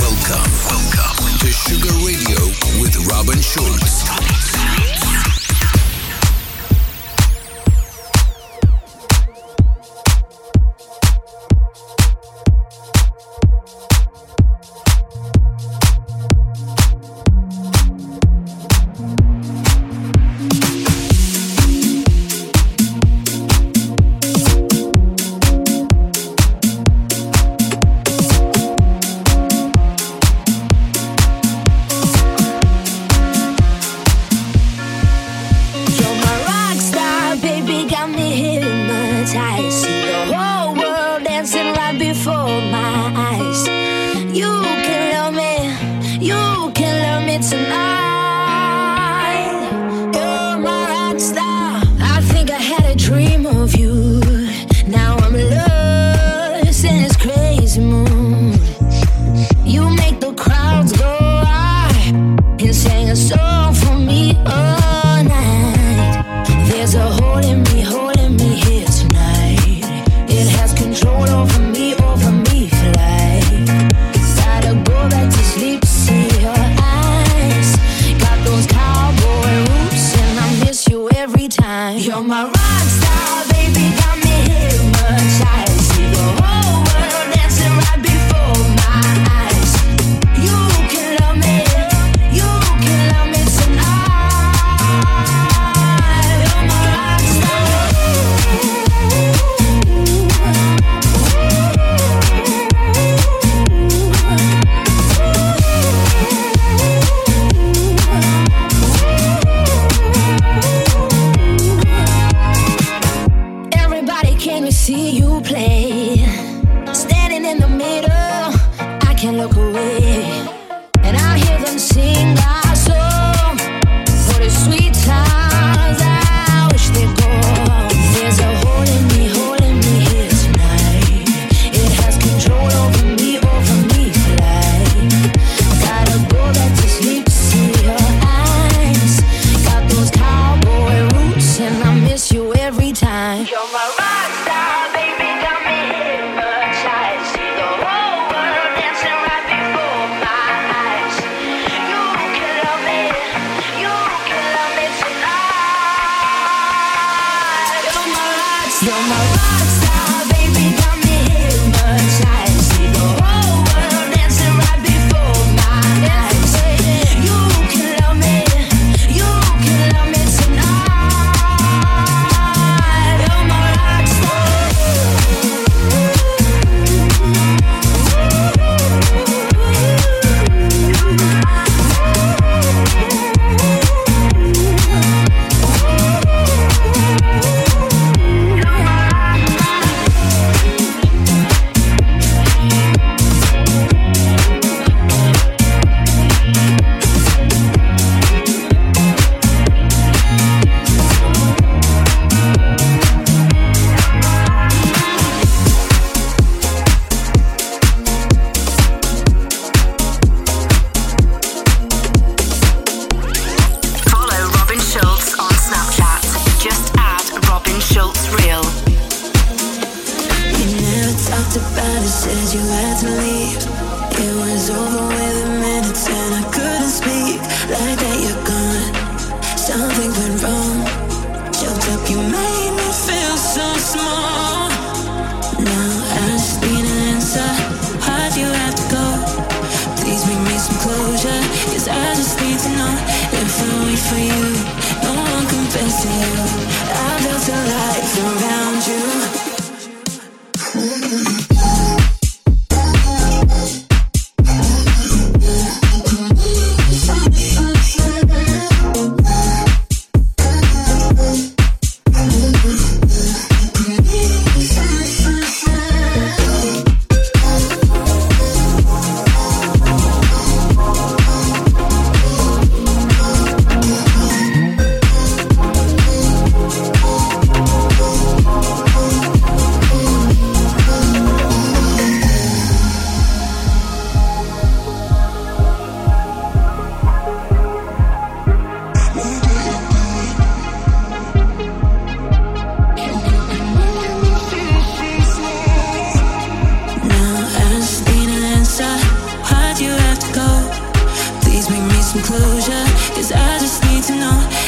Welcome, welcome to Sugar Radio with Robin Schulz. keep seeing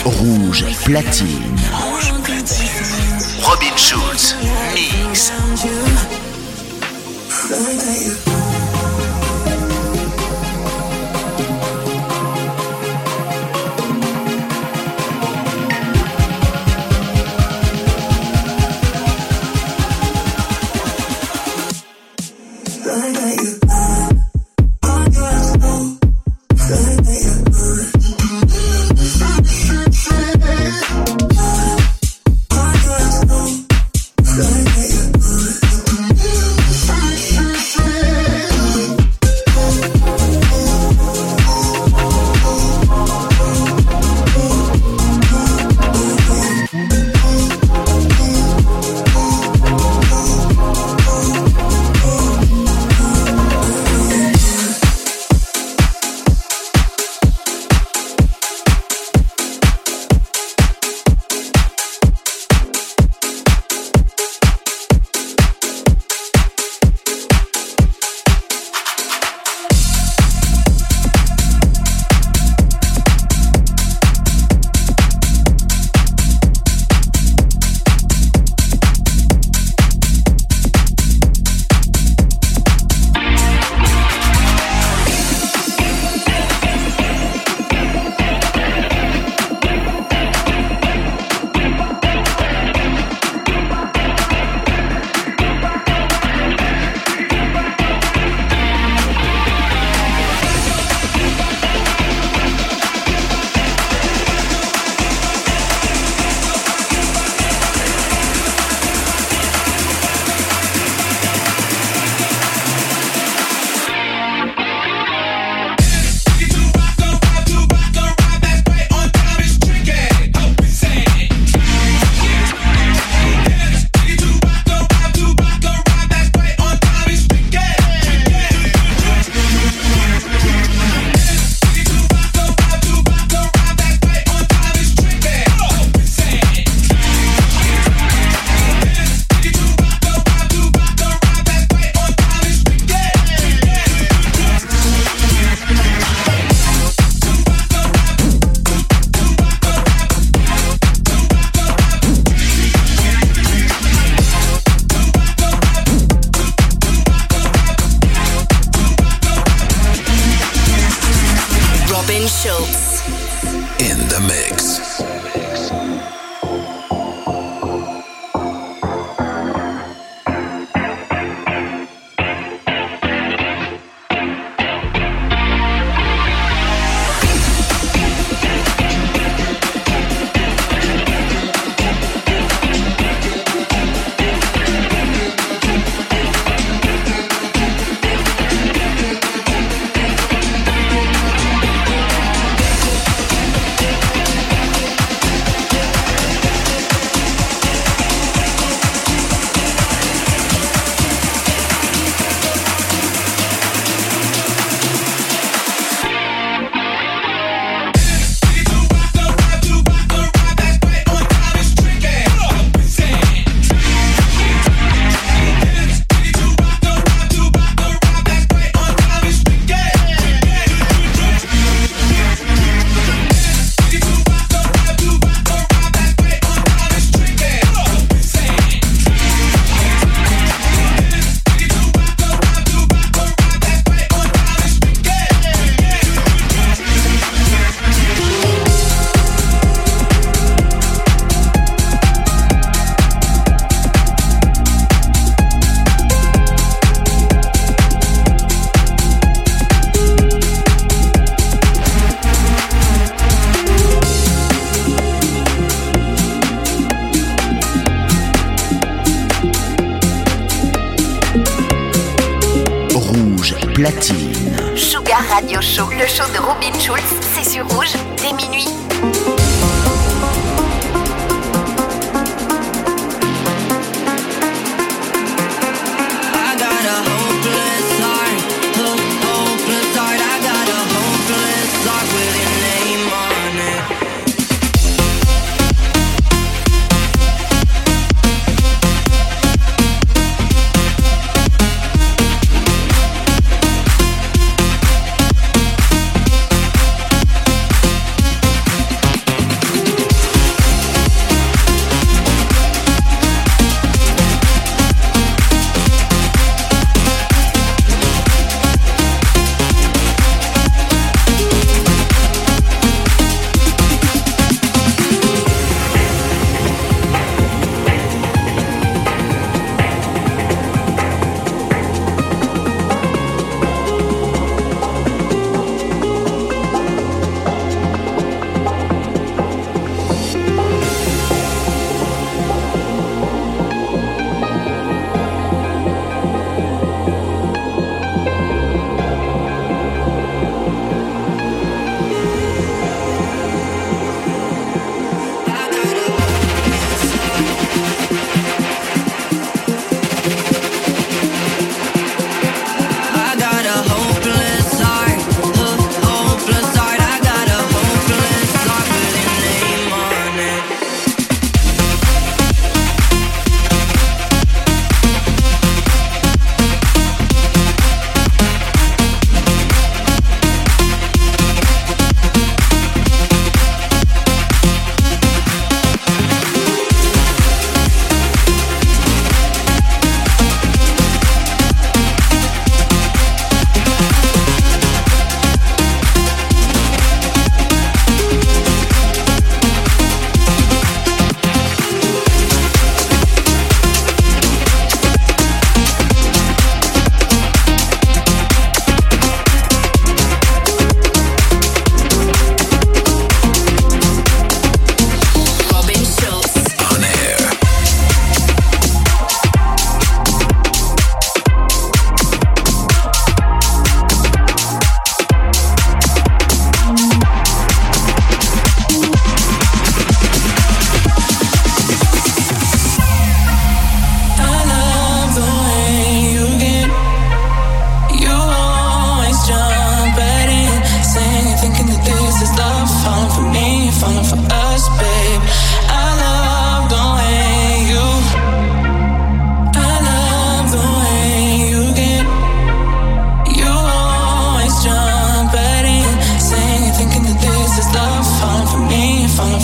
Rouge platine. Rouge. Robin Schulz, mix. Le show de Robin Schulz, c'est sur rouge, dès.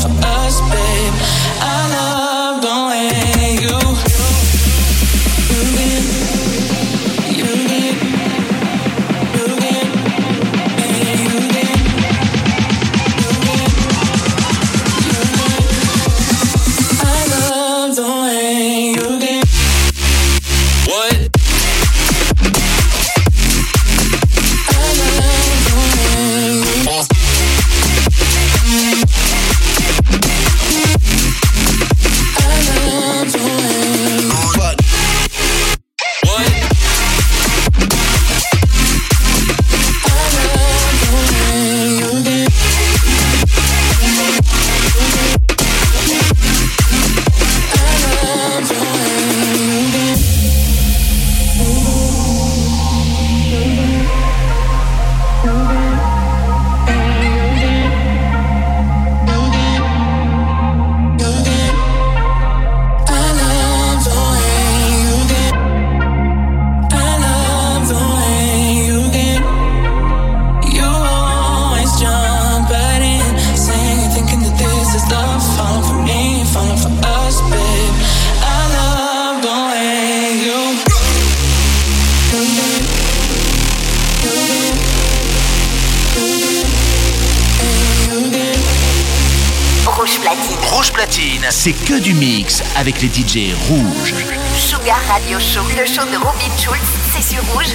us, baby avec les DJ rouges. Sugar Radio Show, le show de Robin Schulz, c'est sur rouge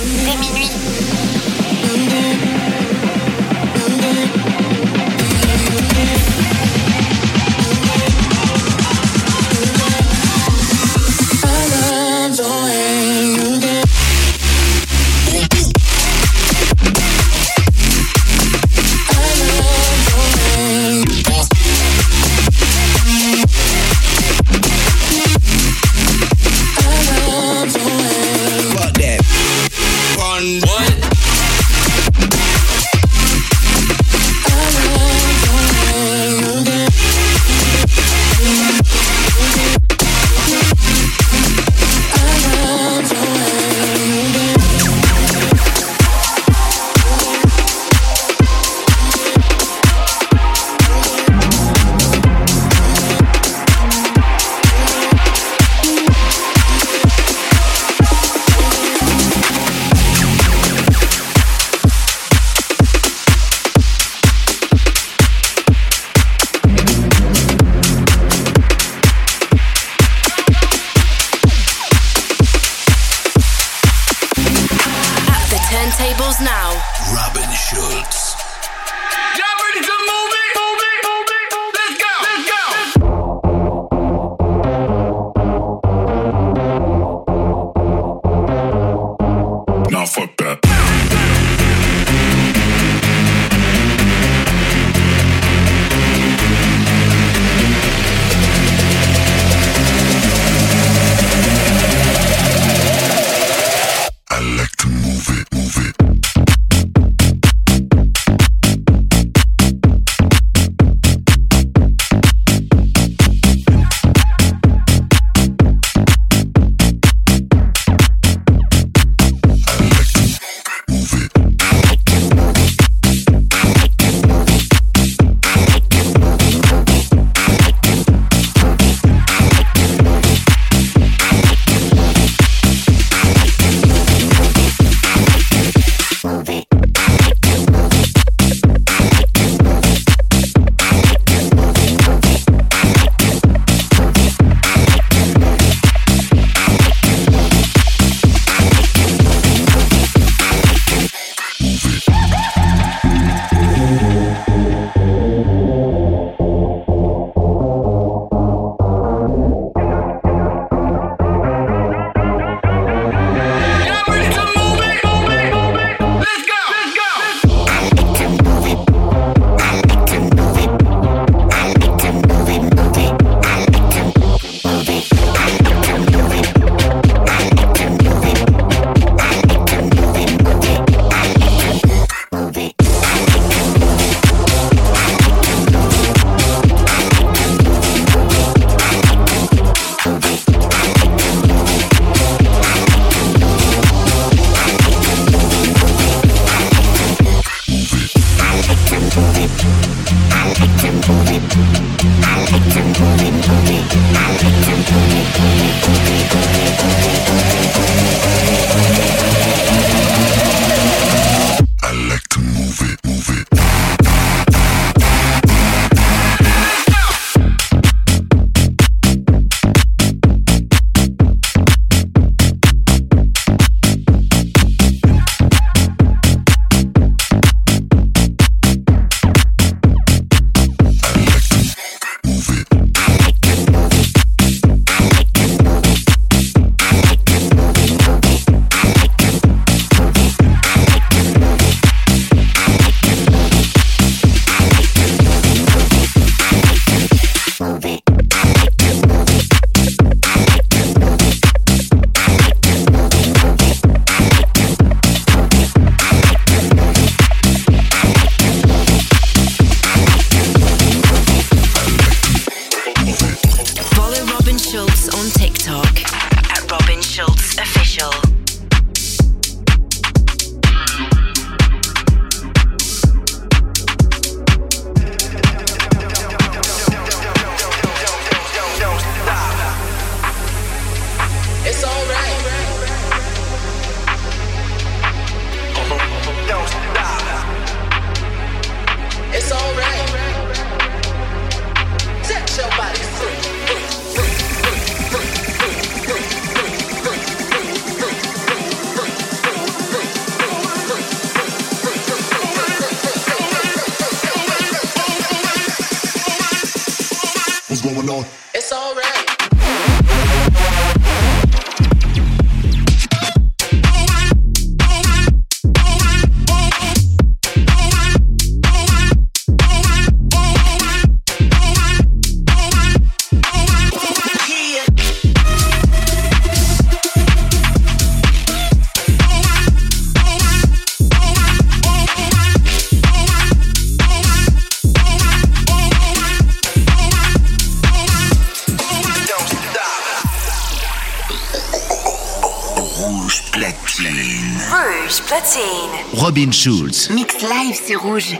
Mix live, c'est rouge.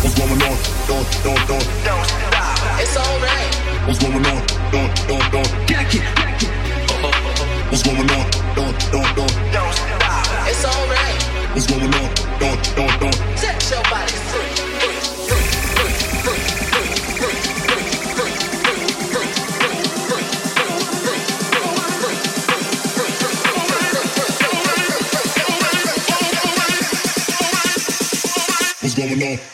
What's going on? Don't, don't, don't. Don't. It's. What's? Don't, don't, don't. What's going on? Don't, don't, don't. Don't What's going on? Don't, don't, don't. going on.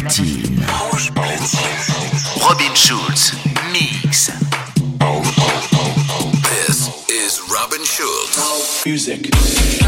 platine. Robin Schulz, mix. This is Robin Schulz. Music.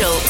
Mitchell.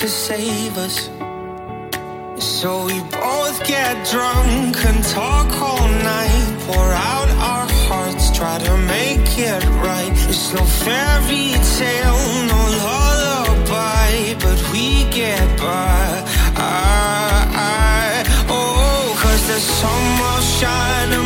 to save us. So we both get drunk and talk all night, pour out our hearts, try to make it right. It's no fairy tale, no lullaby, but we get by. I, I, oh, cause the sun will shine.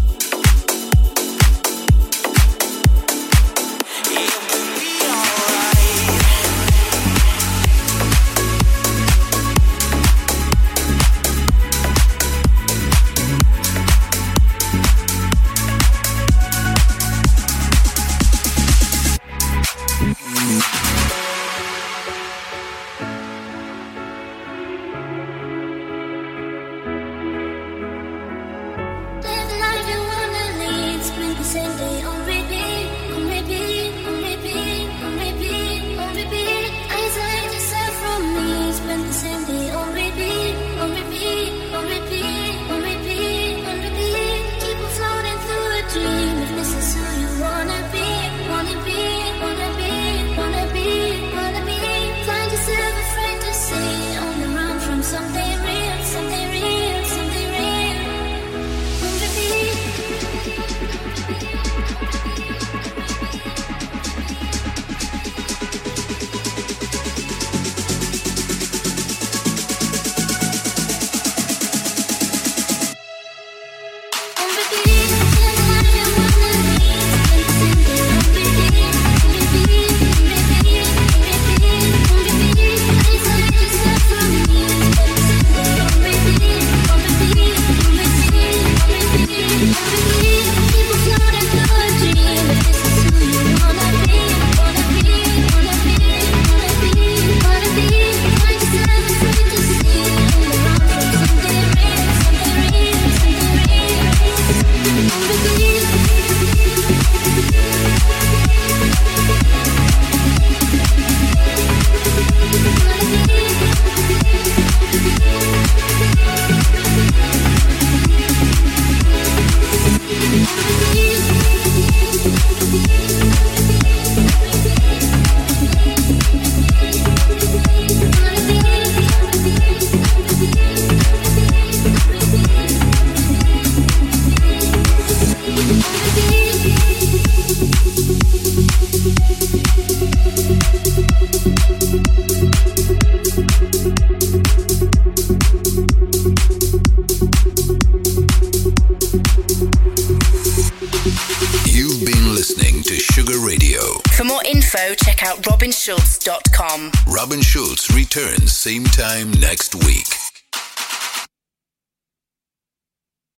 Same time next week.